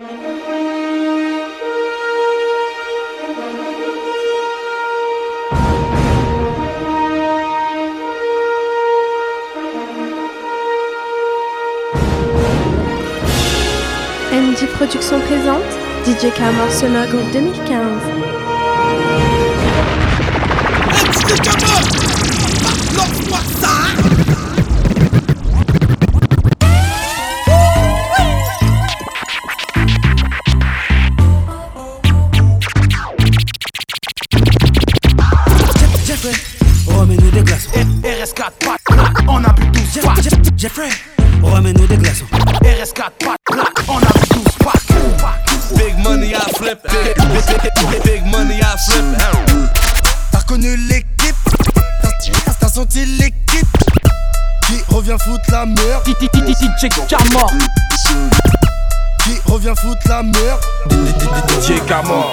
MD Productions présente DJ Camor Sonore 2015. Jeffrey, remets-nous des glaçons. RS4 pas de plaque, on a bu 12 Jeff- packs. Jeff- Jeffrey, remets-nous des glaçons. RS4 pas de plaque, on a bu 12 packs. Big money, I flip. Big, big, big, big money, I flip. T'as reconnu l'équipe T'as- T'as senti l'équipe Qui revient foutre la merde DJ Camor, Qui revient foutre la merde DJ Camor.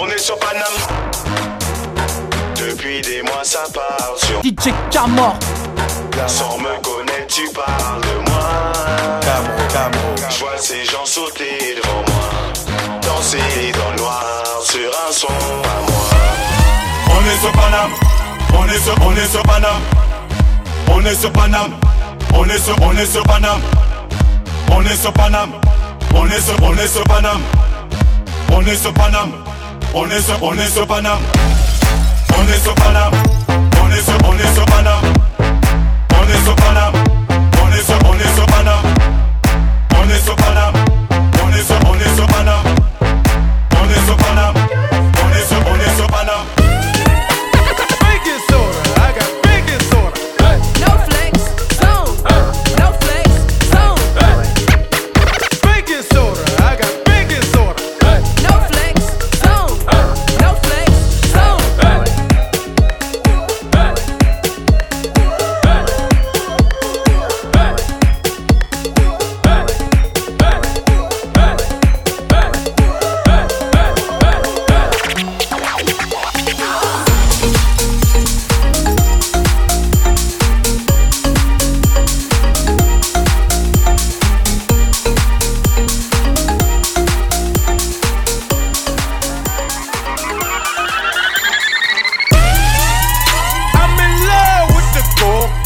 On est sur Paname. Depuis des mois ça parle sur DJ Camor, Sans me connaître tu parles de moi. Camro, Camro Je vois ces gens sauter devant moi. Danser dans le noir sur un son à moi. On est sur Paname, on est sur, on est sur Paname, on est sur Paname, on est sur, on est sur Paname, on est sur Paname, on est sur, on est sur Paname, on est sur Paname, on est sur, on est sur Paname, on est sur Paname, on est sur, on est sur Paname, on est sur Paname,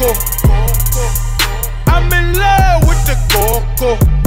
go-go. I'm in love with the go-go.